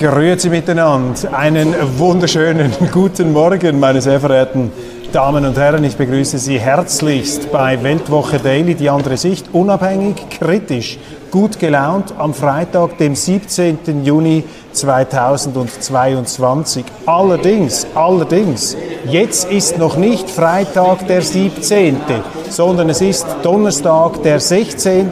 Grüezi miteinander. Einen wunderschönen guten Morgen, meine sehr verehrten Damen und Herren. Ich begrüße Sie herzlichst bei Weltwoche Daily, die andere Sicht, unabhängig, kritisch, gut gelaunt am Freitag, dem 17. Juni 2022. Allerdings, allerdings, jetzt ist noch nicht Freitag der 17., sondern es ist Donnerstag der 16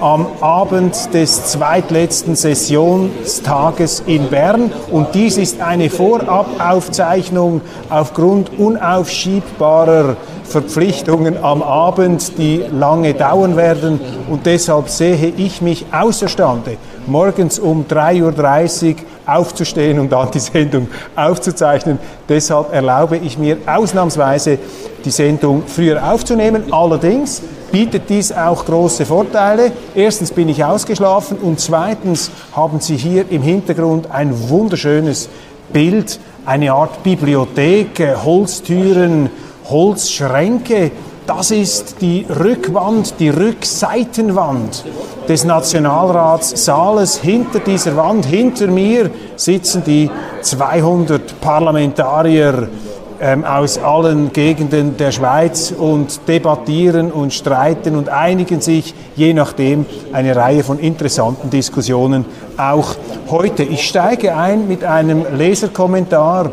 am Abend des zweitletzten Sessionstages in Bern. Und dies ist eine Vorabaufzeichnung aufgrund unaufschiebbarer Verpflichtungen am Abend, die lange dauern werden. Und deshalb sehe ich mich außerstande, morgens um 3.30 Uhr aufzustehen und dann die Sendung aufzuzeichnen. Deshalb erlaube ich mir ausnahmsweise, die Sendung früher aufzunehmen. Allerdings bietet dies auch große Vorteile. Erstens bin ich ausgeschlafen und zweitens haben Sie hier im Hintergrund ein wunderschönes Bild, eine Art Bibliothek, Holztüren, Holzschränke. Das ist die Rückwand, die Rückseitenwand des Nationalratssaales. Hinter dieser Wand, hinter mir sitzen die 200 Parlamentarier ähm, aus allen Gegenden der Schweiz und debattieren und streiten und einigen sich je nachdem eine Reihe von interessanten Diskussionen auch heute. Ich steige ein mit einem Leserkommentar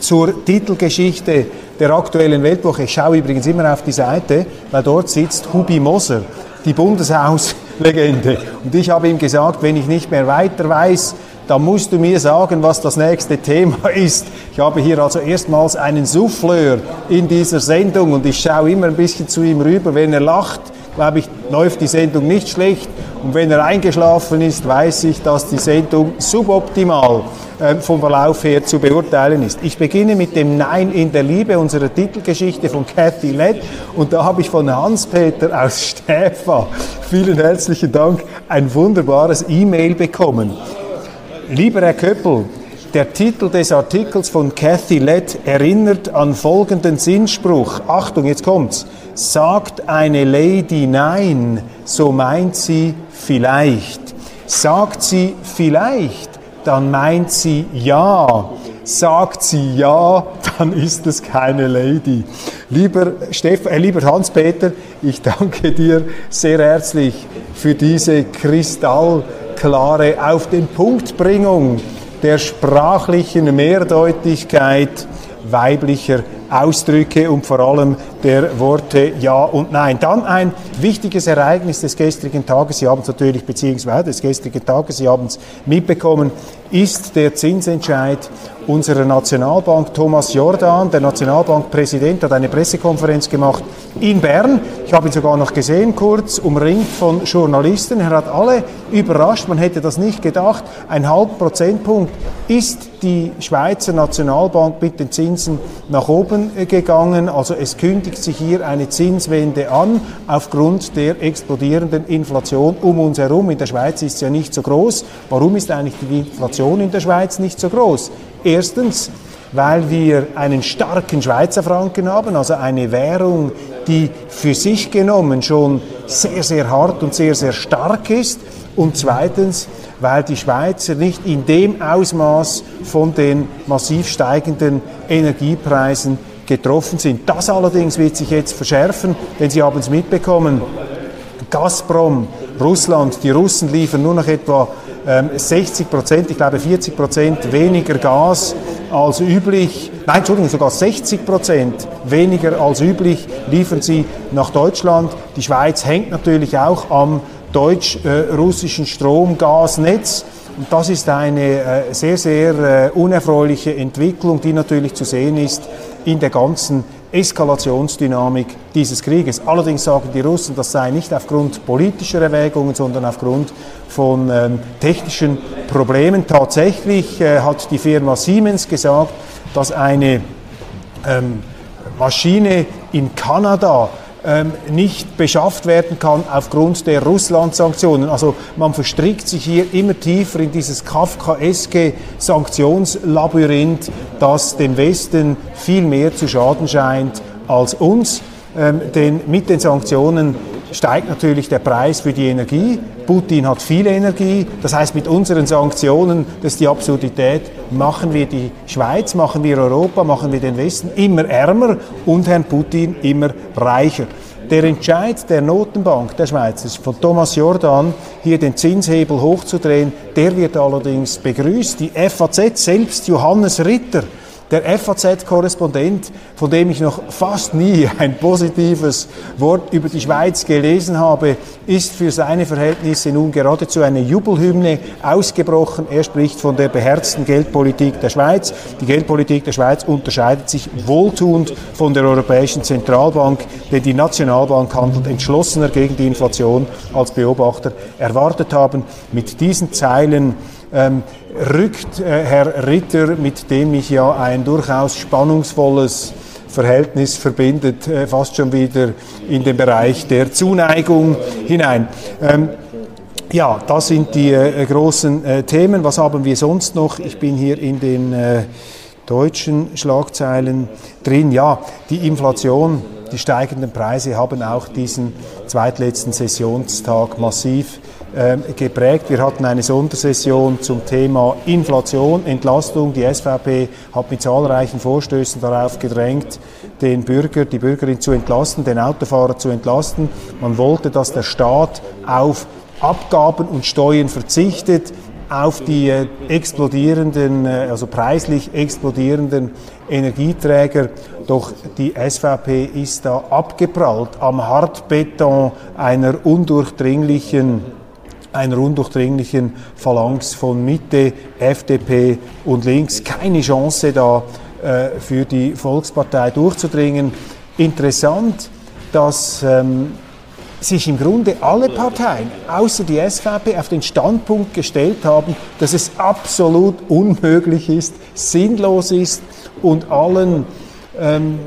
zur Titelgeschichte der aktuellen Weltwoche. Ich schaue übrigens immer auf die Seite, weil dort sitzt Hubi Moser, die Bundeshauslegende. Und ich habe ihm gesagt, wenn ich nicht mehr weiter weiß, da musst du mir sagen, was das nächste Thema ist. Ich habe hier also erstmals einen Souffleur in dieser Sendung und ich schaue immer ein bisschen zu ihm rüber. Wenn er lacht, glaube ich, läuft die Sendung nicht schlecht. Und wenn er eingeschlafen ist, weiß ich, dass die Sendung suboptimal äh, vom Verlauf her zu beurteilen ist. Ich beginne mit dem Nein in der Liebe, unserer Titelgeschichte von Cathy Lett. Und da habe ich von Hans-Peter aus Stäfa, vielen herzlichen Dank, ein wunderbares E-Mail bekommen. Lieber Herr Köppel, der Titel des Artikels von Cathy Lett erinnert an folgenden Sinnspruch. Achtung, jetzt kommt's. Sagt eine Lady Nein, so meint sie vielleicht. Sagt sie vielleicht, dann meint sie ja. Sagt sie ja, dann ist es keine Lady. Lieber, Steff, äh, lieber Hans-Peter, ich danke dir sehr herzlich für diese Kristall klare Auf den Punktbringung der sprachlichen Mehrdeutigkeit weiblicher Ausdrücke und vor allem der Worte Ja und Nein. Dann ein wichtiges Ereignis des gestrigen Tages, Sie haben es natürlich, beziehungsweise des gestrigen Tages, Sie haben es mitbekommen, ist der Zinsentscheid unserer Nationalbank. Thomas Jordan, der Nationalbankpräsident, hat eine Pressekonferenz gemacht in Bern. Ich habe ihn sogar noch gesehen, kurz umringt von Journalisten. Er hat alle überrascht, man hätte das nicht gedacht. Ein halb Prozentpunkt ist die Schweizer Nationalbank mit den Zinsen nach oben gegangen. Also es kündigt sich hier eine Zinswende an aufgrund der explodierenden Inflation um uns herum. In der Schweiz ist sie ja nicht so groß. Warum ist eigentlich die Inflation in der Schweiz nicht so groß? Erstens, weil wir einen starken Schweizer Franken haben, also eine Währung, die für sich genommen schon sehr, sehr hart und sehr, sehr stark ist. Und zweitens, weil die Schweizer nicht in dem Ausmaß von den massiv steigenden Energiepreisen getroffen sind. Das allerdings wird sich jetzt verschärfen, denn Sie haben es mitbekommen. Gazprom, Russland, die Russen liefern nur noch etwa 60 ähm, Prozent, ich glaube 40 Prozent weniger Gas als üblich, nein, Entschuldigung, sogar 60 Prozent weniger als üblich liefern sie nach Deutschland. Die Schweiz hängt natürlich auch am deutsch-russischen Strom-Gasnetz. Und das ist eine äh, sehr, sehr äh, unerfreuliche Entwicklung, die natürlich zu sehen ist in der ganzen Eskalationsdynamik dieses Krieges. Allerdings sagen die Russen, das sei nicht aufgrund politischer Erwägungen, sondern aufgrund von ähm, technischen Problemen. Tatsächlich äh, hat die Firma Siemens gesagt, dass eine ähm, Maschine in Kanada nicht beschafft werden kann aufgrund der Russland-Sanktionen. Also man verstrickt sich hier immer tiefer in dieses kafkaeske Sanktionslabyrinth, das dem Westen viel mehr zu schaden scheint als uns. Ähm, denn mit den Sanktionen steigt natürlich der Preis für die Energie. Putin hat viel Energie. Das heißt, mit unseren Sanktionen, das ist die Absurdität, machen wir die Schweiz, machen wir Europa, machen wir den Westen immer ärmer und Herrn Putin immer reicher. Der Entscheid der Notenbank der Schweiz von Thomas Jordan, hier den Zinshebel hochzudrehen, der wird allerdings begrüßt. Die FAZ, selbst Johannes Ritter, der FAZ-Korrespondent, von dem ich noch fast nie ein positives Wort über die Schweiz gelesen habe, ist für seine Verhältnisse nun geradezu eine Jubelhymne ausgebrochen. Er spricht von der beherzten Geldpolitik der Schweiz. Die Geldpolitik der Schweiz unterscheidet sich wohltuend von der Europäischen Zentralbank, denn die Nationalbank handelt entschlossener gegen die Inflation als Beobachter erwartet haben. Mit diesen Zeilen ähm, rückt äh, Herr Ritter, mit dem ich ja ein durchaus spannungsvolles Verhältnis verbindet, äh, fast schon wieder in den Bereich der Zuneigung hinein. Ähm, ja, das sind die äh, großen äh, Themen. Was haben wir sonst noch? Ich bin hier in den äh, deutschen Schlagzeilen drin. Ja, die Inflation, die steigenden Preise haben auch diesen zweitletzten Sessionstag massiv geprägt. Wir hatten eine Sondersession zum Thema Inflation, Entlastung. Die SVP hat mit zahlreichen Vorstößen darauf gedrängt, den Bürger, die Bürgerin zu entlasten, den Autofahrer zu entlasten. Man wollte, dass der Staat auf Abgaben und Steuern verzichtet, auf die äh, explodierenden, äh, also preislich explodierenden Energieträger. Doch die SVP ist da abgeprallt am Hartbeton einer undurchdringlichen einer undurchdringlichen Phalanx von Mitte, FDP und Links. Keine Chance da äh, für die Volkspartei durchzudringen. Interessant, dass ähm, sich im Grunde alle Parteien, außer die SVP, auf den Standpunkt gestellt haben, dass es absolut unmöglich ist, sinnlos ist und allen ähm,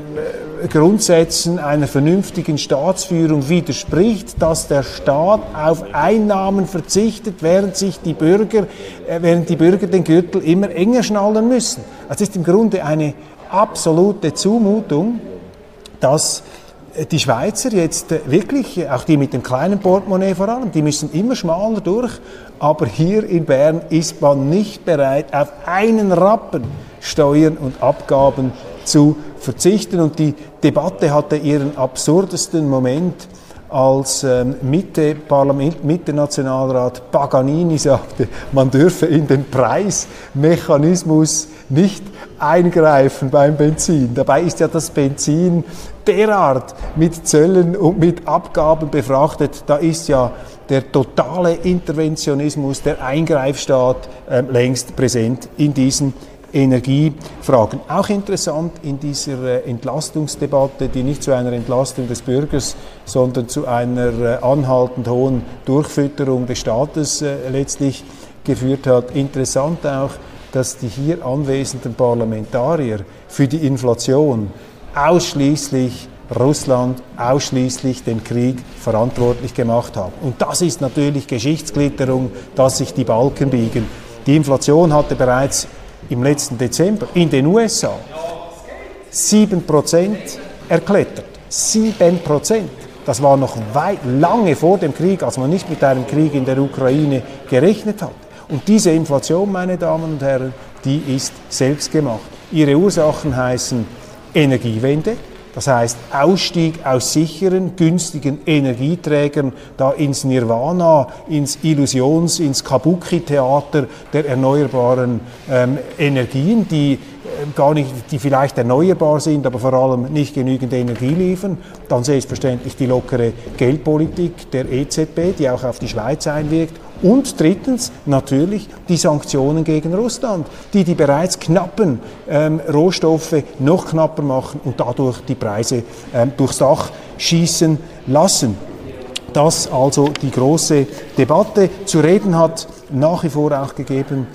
Grundsätzen einer vernünftigen Staatsführung widerspricht, dass der Staat auf Einnahmen verzichtet, während sich die Bürger, äh, während die Bürger den Gürtel immer enger schnallen müssen. Das ist im Grunde eine absolute Zumutung, dass äh, die Schweizer jetzt äh, wirklich, auch die mit dem kleinen Portemonnaie vor allem, die müssen immer schmaler durch, aber hier in Bern ist man nicht bereit, auf einen Rappen Steuern und Abgaben zu verzichten. Und die Debatte hatte ihren absurdesten Moment, als ähm, Mitte, Parlament, Mitte Nationalrat Paganini sagte, man dürfe in den Preismechanismus nicht eingreifen beim Benzin. Dabei ist ja das Benzin derart mit Zöllen und mit Abgaben befrachtet, da ist ja der totale Interventionismus, der Eingreifstaat äh, längst präsent in diesen Energiefragen. Auch interessant in dieser äh, Entlastungsdebatte, die nicht zu einer Entlastung des Bürgers, sondern zu einer äh, anhaltend hohen Durchfütterung des Staates äh, letztlich geführt hat. Interessant auch, dass die hier anwesenden Parlamentarier für die Inflation ausschließlich Russland ausschließlich den Krieg verantwortlich gemacht haben. Und das ist natürlich Geschichtsklitterung, dass sich die Balken biegen. Die Inflation hatte bereits im letzten Dezember in den USA 7% erklettert. 7%. Das war noch weit, lange vor dem Krieg, als man nicht mit einem Krieg in der Ukraine gerechnet hat. Und diese Inflation, meine Damen und Herren, die ist selbst gemacht. Ihre Ursachen heißen Energiewende, das heißt Ausstieg aus sicheren, günstigen Energieträgern da ins Nirvana, ins Illusions-, ins Kabuki-Theater der erneuerbaren ähm, Energien, die äh, gar nicht, die vielleicht erneuerbar sind, aber vor allem nicht genügend Energie liefern. Dann selbstverständlich die lockere Geldpolitik der EZB, die auch auf die Schweiz einwirkt Und drittens natürlich die Sanktionen gegen Russland, die die bereits knappen ähm, Rohstoffe noch knapper machen und dadurch die Preise ähm, durchs Dach schießen lassen. Das also die große Debatte. Zu reden hat nach wie vor auch gegeben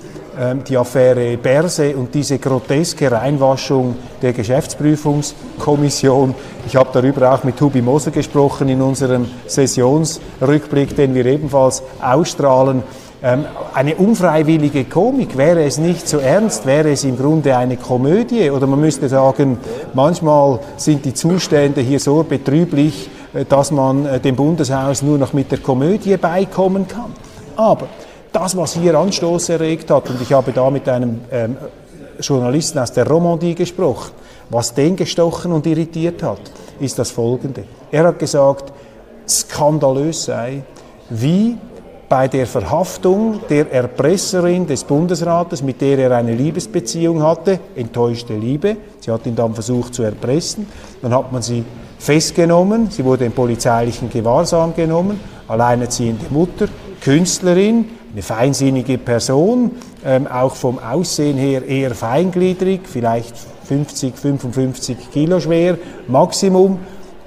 die Affäre Berse und diese groteske Reinwaschung der Geschäftsprüfungskommission. Ich habe darüber auch mit Hubi Moser gesprochen in unserem Sessionsrückblick, den wir ebenfalls ausstrahlen. Ähm, eine unfreiwillige Komik, wäre es nicht so ernst, wäre es im Grunde eine Komödie oder man müsste sagen, manchmal sind die Zustände hier so betrüblich, äh, dass man äh, dem Bundeshaus nur noch mit der Komödie beikommen kann. Aber das, was hier Anstoß erregt hat, und ich habe da mit einem ähm, Journalisten aus der Romandie gesprochen, was den gestochen und irritiert hat, ist das Folgende. Er hat gesagt, skandalös sei, wie bei der Verhaftung der Erpresserin des Bundesrates, mit der er eine Liebesbeziehung hatte, enttäuschte Liebe, sie hat ihn dann versucht zu erpressen, dann hat man sie festgenommen, sie wurde in polizeilichen Gewahrsam genommen, alleinerziehende Mutter, Künstlerin, eine feinsinnige Person, ähm, auch vom Aussehen her eher feingliedrig, vielleicht 50, 55 Kilo schwer, Maximum.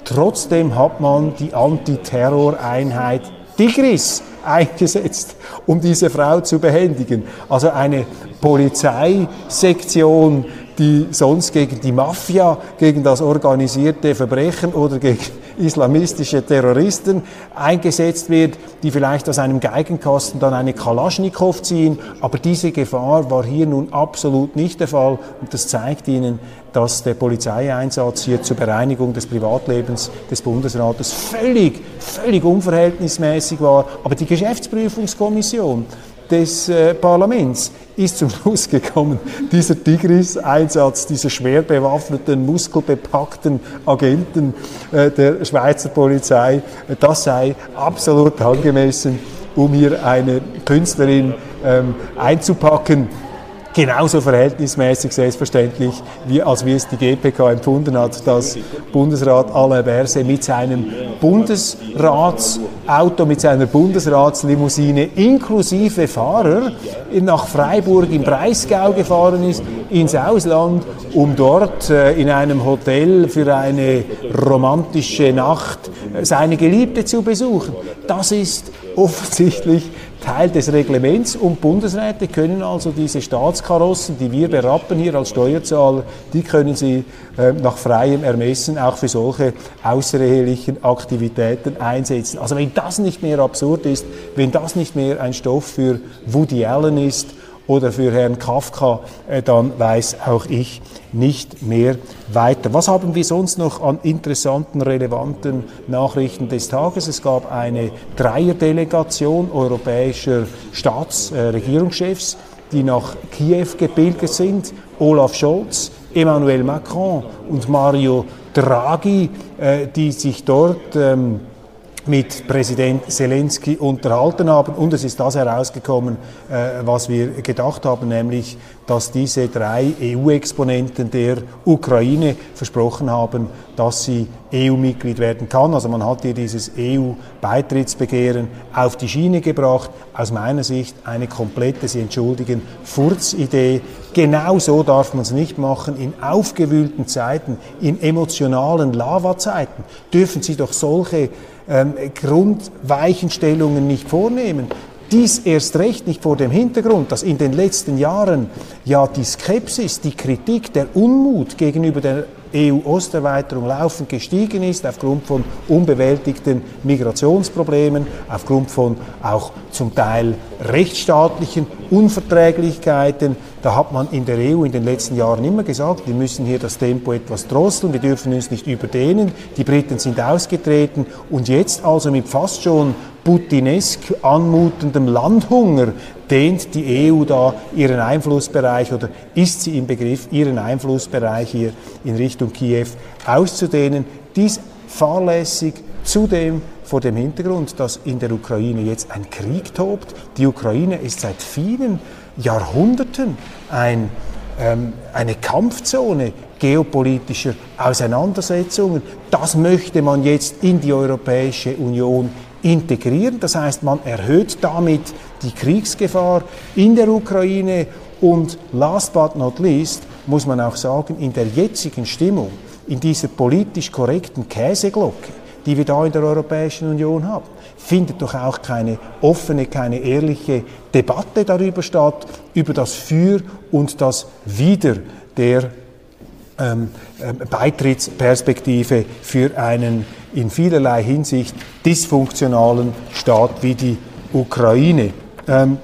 Trotzdem hat man die Antiterroreinheit Tigris eingesetzt, um diese Frau zu behändigen. Also eine Polizeisektion, die sonst gegen die Mafia, gegen das organisierte Verbrechen oder gegen islamistische Terroristen eingesetzt wird, die vielleicht aus einem Geigenkasten dann eine Kalaschnikow ziehen. Aber diese Gefahr war hier nun absolut nicht der Fall. Und das zeigt Ihnen, dass der Polizeieinsatz hier zur Bereinigung des Privatlebens des Bundesrates völlig, völlig unverhältnismäßig war. Aber die Geschäftsprüfungskommission des äh, Parlaments ist zum Schluss gekommen, dieser Tigris-Einsatz, dieser schwer bewaffneten, muskelbepackten Agenten äh, der Schweizer Polizei, das sei absolut angemessen, um hier eine Künstlerin ähm, einzupacken, genauso verhältnismäßig selbstverständlich, wie, als wie es die GPK empfunden hat, dass Bundesrat Alain Berset mit seinem Bundesratsauto, mit seiner Bundesratslimousine inklusive Fahrer nach Freiburg im Breisgau gefahren ist, ins Ausland, um dort äh, in einem Hotel für eine romantische Nacht äh, seine Geliebte zu besuchen. Das ist offensichtlich Teil des Reglements und Bundesräte können also diese Staatskarossen, die wir berappen hier als Steuerzahler, die können sie äh, nach freiem Ermessen auch für solche außerehelichen Aktivitäten einsetzen. Also wenn das nicht mehr absurd ist, wenn das nicht mehr ein Stoff für Woody Allen ist, oder für Herrn Kafka, äh, dann weiß auch ich nicht mehr weiter. Was haben wir sonst noch an interessanten, relevanten Nachrichten des Tages? Es gab eine Dreierdelegation europäischer Staatsregierungschefs, äh, die nach Kiew gebildet sind. Olaf Scholz, Emmanuel Macron und Mario Draghi, äh, die sich dort ähm, mit Präsident Zelensky unterhalten haben. Und es ist das herausgekommen, äh, was wir gedacht haben, nämlich, dass diese drei EU-Exponenten der Ukraine versprochen haben, dass sie EU-Mitglied werden kann. Also man hat hier dieses EU-Beitrittsbegehren auf die Schiene gebracht. Aus meiner Sicht eine komplette, Sie entschuldigen, Furzidee. Genau so darf man es nicht machen. In aufgewühlten Zeiten, in emotionalen Lavazeiten dürfen Sie doch solche ähm, Grundweichenstellungen nicht vornehmen. Dies erst recht nicht vor dem Hintergrund, dass in den letzten Jahren ja die Skepsis, die Kritik, der Unmut gegenüber der EU-Osterweiterung laufend gestiegen ist, aufgrund von unbewältigten Migrationsproblemen, aufgrund von auch zum Teil rechtsstaatlichen Unverträglichkeiten. Da hat man in der EU in den letzten Jahren immer gesagt, wir müssen hier das Tempo etwas drosseln, wir dürfen uns nicht überdehnen. Die Briten sind ausgetreten und jetzt also mit fast schon putinesk anmutendem Landhunger dehnt die EU da ihren Einflussbereich oder ist sie im Begriff, ihren Einflussbereich hier in Richtung Kiew auszudehnen. Dies fahrlässig, zudem vor dem Hintergrund, dass in der Ukraine jetzt ein Krieg tobt. Die Ukraine ist seit vielen Jahrhunderten ein, ähm, eine Kampfzone geopolitischer Auseinandersetzungen. Das möchte man jetzt in die Europäische Union integrieren. Das heißt, man erhöht damit die Kriegsgefahr in der Ukraine und last but not least muss man auch sagen, in der jetzigen Stimmung, in dieser politisch korrekten Käseglocke, die wir da in der Europäischen Union haben, findet doch auch keine offene, keine ehrliche Debatte darüber statt, über das Für und das Wider der ähm, ähm, Beitrittsperspektive für einen in vielerlei Hinsicht dysfunktionalen Staat wie die Ukraine. Ähm,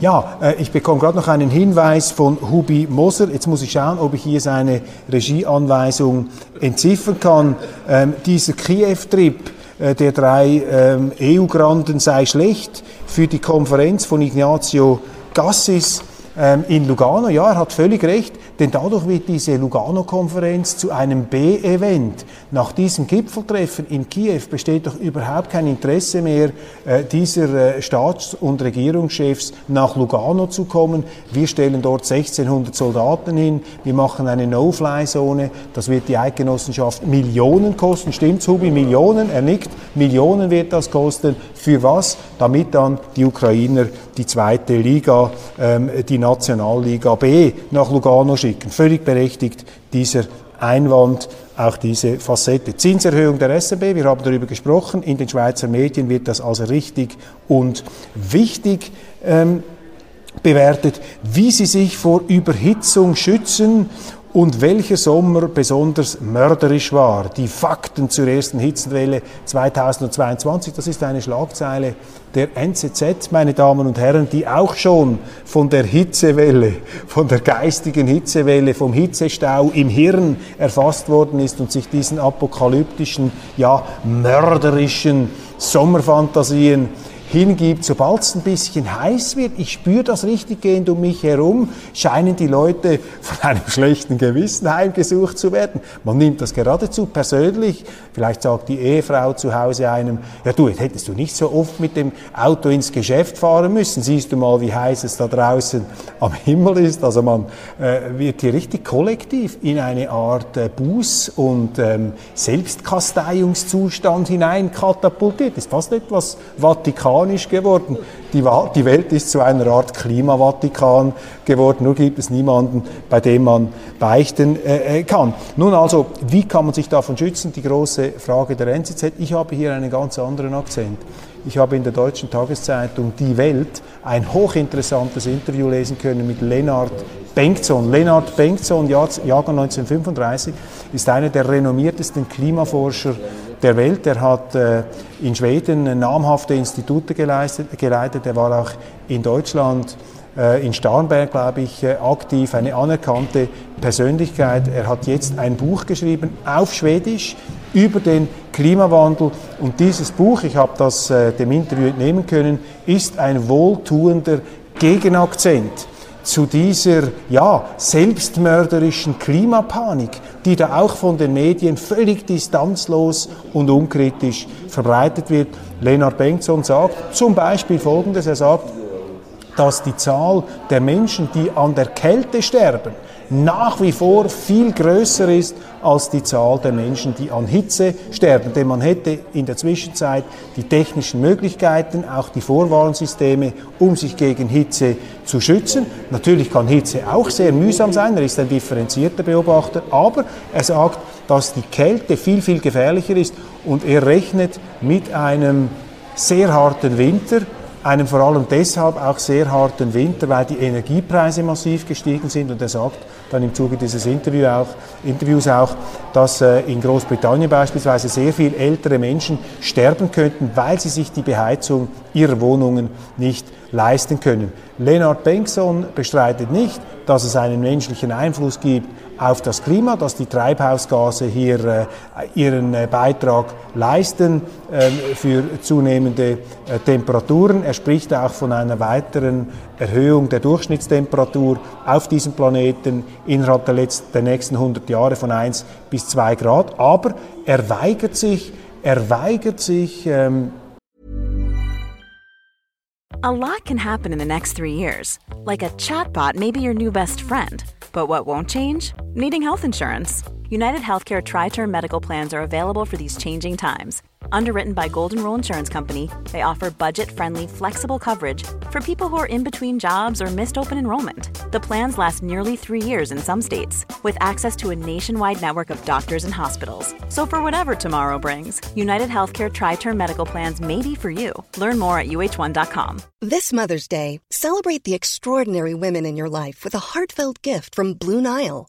ja, äh, ich bekomme gerade noch einen Hinweis von Hubi Moser. Jetzt muss ich schauen, ob ich hier seine Regieanweisung entziffern kann. Ähm, dieser Kiew-Trip äh, der drei ähm, EU-Granden sei schlecht für die Konferenz von Ignazio Gassis ähm, in Lugano. Ja, er hat völlig recht. Denn dadurch wird diese Lugano-Konferenz zu einem B-Event. Nach diesem Gipfeltreffen in Kiew besteht doch überhaupt kein Interesse mehr äh, dieser äh, Staats- und Regierungschefs nach Lugano zu kommen. Wir stellen dort 1600 Soldaten hin, wir machen eine No-Fly-Zone, das wird die Eidgenossenschaft Millionen kosten. Stimmt's, Hubi? Millionen? Er nickt. Millionen wird das kosten. Für was? Damit dann die Ukrainer die zweite Liga, ähm, die Nationalliga B nach Lugano schicken. Völlig berechtigt dieser Einwand, auch diese Facette. Zinserhöhung der SRB, wir haben darüber gesprochen, in den Schweizer Medien wird das also richtig und wichtig ähm, bewertet, wie sie sich vor Überhitzung schützen und welcher Sommer besonders mörderisch war. Die Fakten zur ersten Hitzenwelle 2022, das ist eine Schlagzeile der NZZ, meine Damen und Herren, die auch schon von der Hitzewelle, von der geistigen Hitzewelle, vom Hitzestau im Hirn erfasst worden ist und sich diesen apokalyptischen, ja mörderischen Sommerfantasien hingibt, sobald es ein bisschen heiß wird, ich spüre das richtig gehend um mich herum, scheinen die Leute von einem schlechten Gewissen heimgesucht zu werden. Man nimmt das geradezu persönlich. Vielleicht sagt die Ehefrau zu Hause einem, ja du, hättest du nicht so oft mit dem Auto ins Geschäft fahren müssen. Siehst du mal, wie heiß es da draußen am Himmel ist. Also man äh, wird hier richtig kollektiv in eine Art äh, Buß- und ähm, Selbstkasteiungszustand hinein katapultiert. Ist fast etwas Vatikan vatikanisch geworden. Die, die Welt ist zu einer Art Klimavatikan geworden, nur gibt es niemanden, bei dem man beichten äh, äh kann. Nun also, wie kann man sich davon schützen? Die große Frage der NZZ. Ich habe hier einen ganz anderen Akzent. Ich habe in der deutschen Tageszeitung Die Welt ein hochinteressantes Interview lesen können mit Lennart Bengtson. Lennart Bengtson, Jahrgang 1935, ist einer der renommiertesten Klimaforscher der Welt. Er hat äh, in Schweden namhafte Institute geleitet. Er war auch in Deutschland, äh, in Starnberg, glaube ich, äh, aktiv, eine anerkannte Persönlichkeit. Er hat jetzt ein Buch geschrieben auf Schwedisch über den Klimawandel. Und dieses Buch, ich habe das dem Interview entnehmen können, ist ein wohltuender Gegenakzent zu dieser ja, selbstmörderischen Klimapanik, die da auch von den Medien völlig distanzlos und unkritisch verbreitet wird. Lennart Bengtson sagt zum Beispiel Folgendes, er sagt, dass die Zahl der Menschen, die an der Kälte sterben, nach wie vor viel größer ist als die Zahl der Menschen, die an Hitze sterben. Denn man hätte in der Zwischenzeit die technischen Möglichkeiten, auch die Vorwarnsysteme, um sich gegen Hitze zu schützen. Natürlich kann Hitze auch sehr mühsam sein, er ist ein differenzierter Beobachter, aber er sagt, dass die Kälte viel, viel gefährlicher ist und er rechnet mit einem sehr harten Winter, einem vor allem deshalb auch sehr harten Winter, weil die Energiepreise massiv gestiegen sind und er sagt, dann im Zuge dieses Interview auch, Interviews auch, dass äh, in Großbritannien beispielsweise sehr viel ältere Menschen sterben könnten, weil sie sich die Beheizung ihrer Wohnungen nicht leisten können. Leonard Bengtson bestreitet nicht, dass es einen menschlichen Einfluss gibt auf das Klima, dass die Treibhausgase hier äh, ihren äh, Beitrag leisten äh, für zunehmende äh, Temperaturen. Er spricht auch von einer weiteren Erhöhung der Durchschnittstemperatur auf diesem Planeten innerhalb der, letzten, der nächsten 100 Jahre von 1 bis 2 Grad. Aber er weigert sich, er weigert sich, ähm A lot can happen in the next three years. Like a chatbot may be your new best friend. But what won't change? Needing health insurance. United Healthcare Tri Term Medical Plans are available for these changing times Underwritten by Golden Rule Insurance Company, they offer budget friendly, flexible coverage for people who are in between jobs or missed open enrollment. The plans last nearly three years in some states, with access to a nationwide network of doctors and hospitals. So, for whatever tomorrow brings, United Healthcare Tri Term Medical Plans may be for you. Learn more at uh1.com. This Mother's Day, celebrate the extraordinary women in your life with a heartfelt gift from Blue Nile.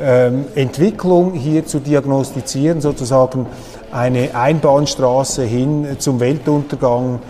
ähm, Entwicklung hier zu diagnostizieren, sozusagen eine Einbahnstraße hin zum Weltuntergang,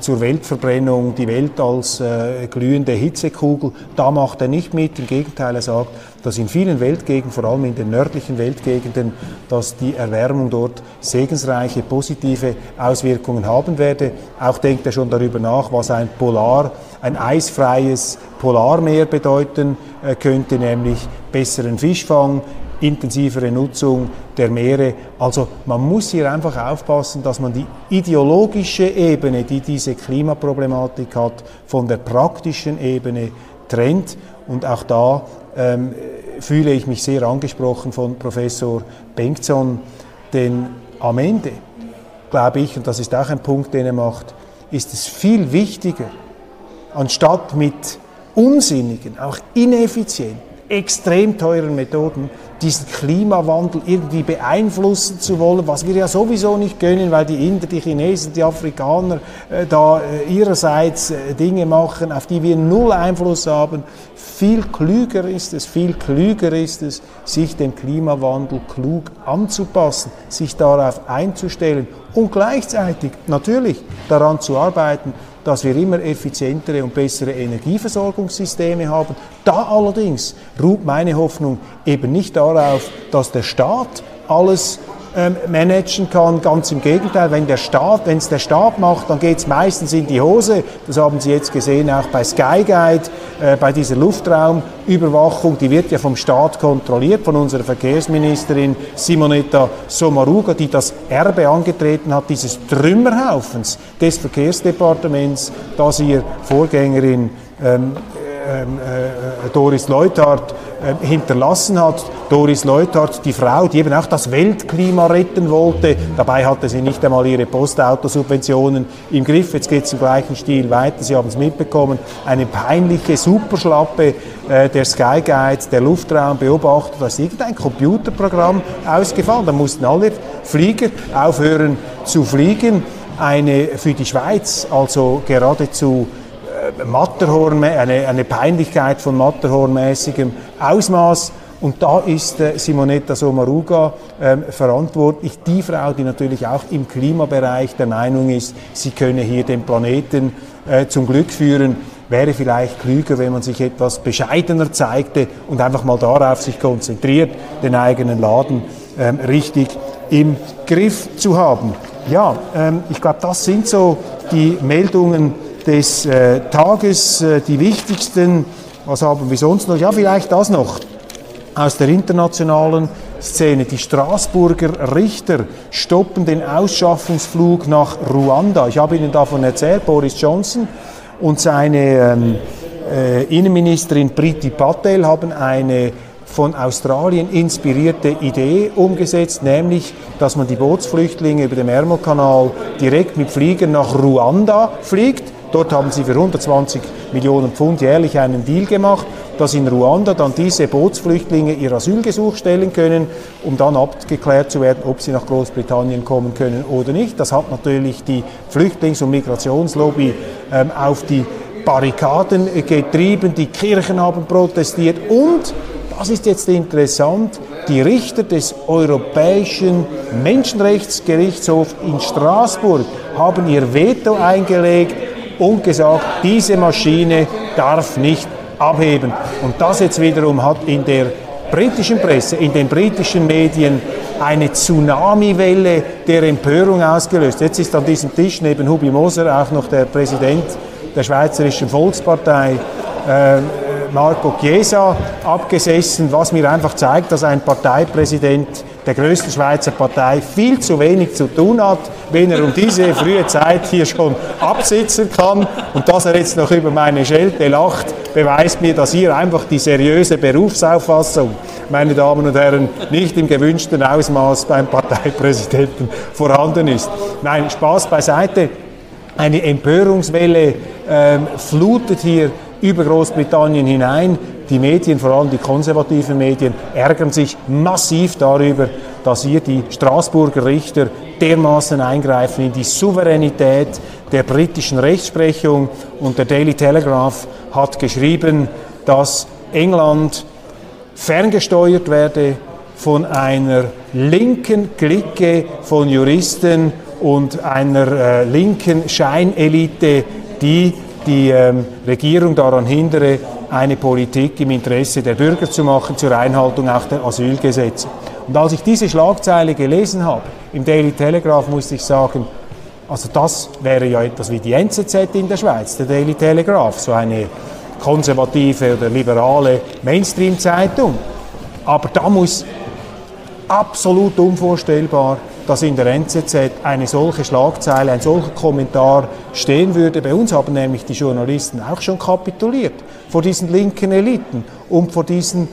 zur Weltverbrennung, die Welt als äh, glühende Hitzekugel. Da macht er nicht mit. Im Gegenteil, er sagt, dass in vielen Weltgegenden, vor allem in den nördlichen Weltgegenden, dass die Erwärmung dort segensreiche, positive Auswirkungen haben werde. Auch denkt er schon darüber nach, was ein Polar, ein eisfreies Polarmeer bedeuten äh, könnte, nämlich besseren Fischfang, intensivere Nutzung der Meere. Also man muss hier einfach aufpassen, dass man die ideologische Ebene, die diese Klimaproblematik hat, von der praktischen Ebene trennt. Und auch da ähm, fühle ich mich sehr angesprochen von Professor Bengtson, denn am Ende, glaube ich, und das ist auch ein Punkt, den er macht, ist es viel wichtiger, anstatt mit unsinnigen, auch ineffizienten, extrem teuren Methoden diesen Klimawandel irgendwie beeinflussen zu wollen, was wir ja sowieso nicht können, weil die Inder, die Chinesen, die Afrikaner äh, da äh, ihrerseits äh, Dinge machen, auf die wir null Einfluss haben. Viel klüger ist es, viel klüger ist es, sich dem Klimawandel klug anzupassen, sich darauf einzustellen und gleichzeitig natürlich daran zu arbeiten, dass wir immer effizientere und bessere Energieversorgungssysteme haben. Da allerdings ruht meine Hoffnung eben nicht darauf, dass der Staat alles ähm, managen kann. Ganz im Gegenteil, wenn der Staat, wenn es der Staat macht, dann geht es meistens in die Hose. Das haben Sie jetzt gesehen auch bei Sky Guide, äh, bei dieser Luftraumüberwachung. Die wird ja vom Staat kontrolliert, von unserer Verkehrsministerin Simonetta Sommaruga, die das Erbe angetreten hat, dieses Trümmerhaufens des Verkehrsdepartements, das ihr Vorgängerin ähm, ähm, äh, Doris Leuthard äh, hinterlassen hat. Doris Leuthard, die Frau, die eben auch das Weltklima retten wollte. Dabei hatte sie nicht einmal ihre Postautosubventionen im Griff. Jetzt geht es im gleichen Stil weiter. Sie haben es mitbekommen. Eine peinliche Superschlappe äh, der Sky Guide, der Luftraumbeobachter. Da ist irgendein Computerprogramm ausgefallen. Da mussten alle Flieger aufhören zu fliegen. Eine für die Schweiz also geradezu Matterhorn, eine, eine Peinlichkeit von Matterhornmäßigem Ausmaß. Und da ist äh, Simonetta Sommaruga äh, verantwortlich, die Frau, die natürlich auch im Klimabereich der Meinung ist, sie könne hier den Planeten äh, zum Glück führen, wäre vielleicht klüger, wenn man sich etwas bescheidener zeigte und einfach mal darauf sich konzentriert, den eigenen Laden ähm, richtig im Griff zu haben. Ja, ähm, ich glaube, das sind so die Meldungen, des äh, Tages, äh, die wichtigsten, was haben wir sonst noch? Ja, vielleicht das noch aus der internationalen Szene. Die Straßburger Richter stoppen den Ausschaffungsflug nach Ruanda. Ich habe Ihnen davon erzählt, Boris Johnson und seine ähm, äh, Innenministerin Priti Patel haben eine von Australien inspirierte Idee umgesetzt, nämlich, dass man die Bootsflüchtlinge über den Ärmelkanal direkt mit Fliegern nach Ruanda fliegt Dort haben sie für 120 Millionen Pfund jährlich einen Deal gemacht, dass in Ruanda dann diese Bootsflüchtlinge ihr Asylgesuch stellen können, um dann abgeklärt zu werden, ob sie nach Großbritannien kommen können oder nicht. Das hat natürlich die Flüchtlings- und Migrationslobby ähm, auf die Barrikaden getrieben, die Kirchen haben protestiert. Und, das ist jetzt interessant, die Richter des Europäischen Menschenrechtsgerichtshofs in Straßburg haben ihr Veto eingelegt und gesagt, diese Maschine darf nicht abheben. Und das jetzt wiederum hat in der britischen Presse, in den britischen Medien eine Tsunamiwelle der Empörung ausgelöst. Jetzt ist an diesem Tisch neben Hubi Moser auch noch der Präsident der Schweizerischen Volkspartei, äh, Marco Chiesa, abgesessen, was mir einfach zeigt, dass ein Parteipräsident der größten Schweizer Partei viel zu wenig zu tun hat, wenn er um diese frühe Zeit hier schon absitzen kann. Und dass er jetzt noch über meine Schelte lacht, beweist mir, dass hier einfach die seriöse Berufsauffassung, meine Damen und Herren, nicht im gewünschten Ausmaß beim Parteipräsidenten vorhanden ist. Nein, Spaß beiseite. Eine Empörungswelle ähm, flutet hier über Großbritannien hinein. Die Medien, vor allem die konservativen Medien, ärgern sich massiv darüber, dass hier die Straßburger Richter dermaßen eingreifen in die Souveränität der britischen Rechtsprechung. Und der Daily Telegraph hat geschrieben, dass England ferngesteuert werde von einer linken Clique von Juristen und einer äh, linken Scheinelite, die die ähm, Regierung daran hindere, eine Politik im Interesse der Bürger zu machen, zur Einhaltung auch der Asylgesetze. Und als ich diese Schlagzeile gelesen habe im Daily Telegraph, musste ich sagen, also das wäre ja etwas wie die NZZ in der Schweiz, der Daily Telegraph, so eine konservative oder liberale Mainstream-Zeitung. Aber da muss absolut unvorstellbar dass in der NZZ eine solche Schlagzeile, ein solcher Kommentar stehen würde. Bei uns haben nämlich die Journalisten auch schon kapituliert vor diesen linken Eliten und vor diesen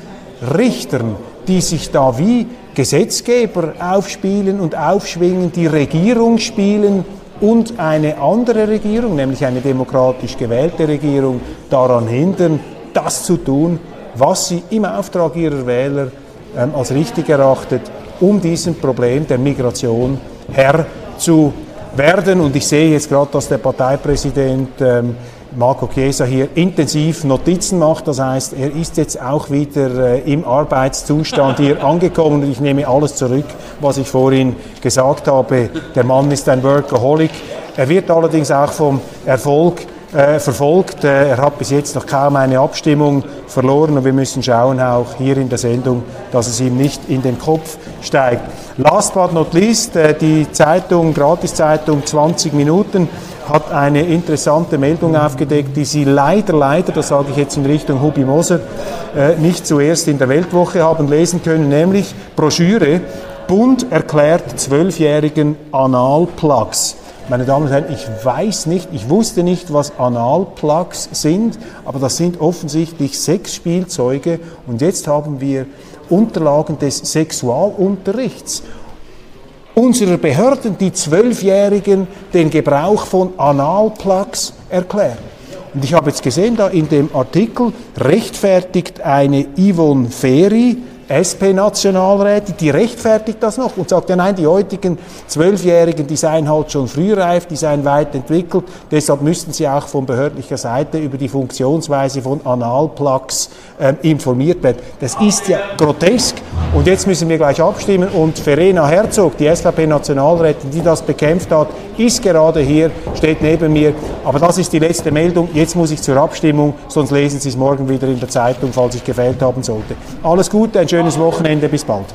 Richtern, die sich da wie Gesetzgeber aufspielen und aufschwingen, die Regierung spielen und eine andere Regierung, nämlich eine demokratisch gewählte Regierung, daran hindern, das zu tun, was sie im Auftrag ihrer Wähler ähm, als richtig erachtet um diesem Problem der Migration Herr zu werden. Und ich sehe jetzt gerade, dass der Parteipräsident ähm, Marco Chiesa hier intensiv Notizen macht. Das heißt, er ist jetzt auch wieder äh, im Arbeitszustand hier angekommen und ich nehme alles zurück, was ich vorhin gesagt habe. Der Mann ist ein Workaholic. Er wird allerdings auch vom Erfolg äh, verfolgt. Äh, er hat bis jetzt noch kaum eine Abstimmung verloren und wir müssen schauen, auch hier in der Sendung, dass es ihm nicht in den Kopf steigt. Last but not least, äh, die Zeitung, Gratiszeitung 20 Minuten hat eine interessante Meldung aufgedeckt, die Sie leider, leider, das sage ich jetzt in Richtung Hubi Moser, nicht zuerst in der Weltwoche haben lesen können, nämlich Broschüre Bund erklärt zwölfjährigen Analplugs. Meine Damen und Herren, ich weiß nicht, ich wusste nicht, was Analplugs sind, aber das sind offensichtlich Sexspielzeuge und jetzt haben wir Unterlagen des Sexualunterrichts unserer Behörden, die Zwölfjährigen den Gebrauch von Analplugs erklären. Und ich habe jetzt gesehen, da in dem Artikel rechtfertigt eine Yvonne Ferry, SP-Nationalräte, die rechtfertigt das noch und sagt, ja nein, die heutigen Zwölfjährigen, die seien halt schon frühreif, die seien weit entwickelt, deshalb müssten sie auch von behördlicher Seite über die Funktionsweise von Analplugs ähm, informiert werden. Das ist ja grotesk. Und jetzt müssen wir gleich abstimmen. Und Verena Herzog, die SVP-Nationalrätin, die das bekämpft hat, ist gerade hier, steht neben mir, aber das ist die letzte Meldung, jetzt muss ich zur Abstimmung, sonst lesen Sie es morgen wieder in der Zeitung, falls ich gefällt haben sollte. Alles Gute, ein schönes Wochenende, bis bald.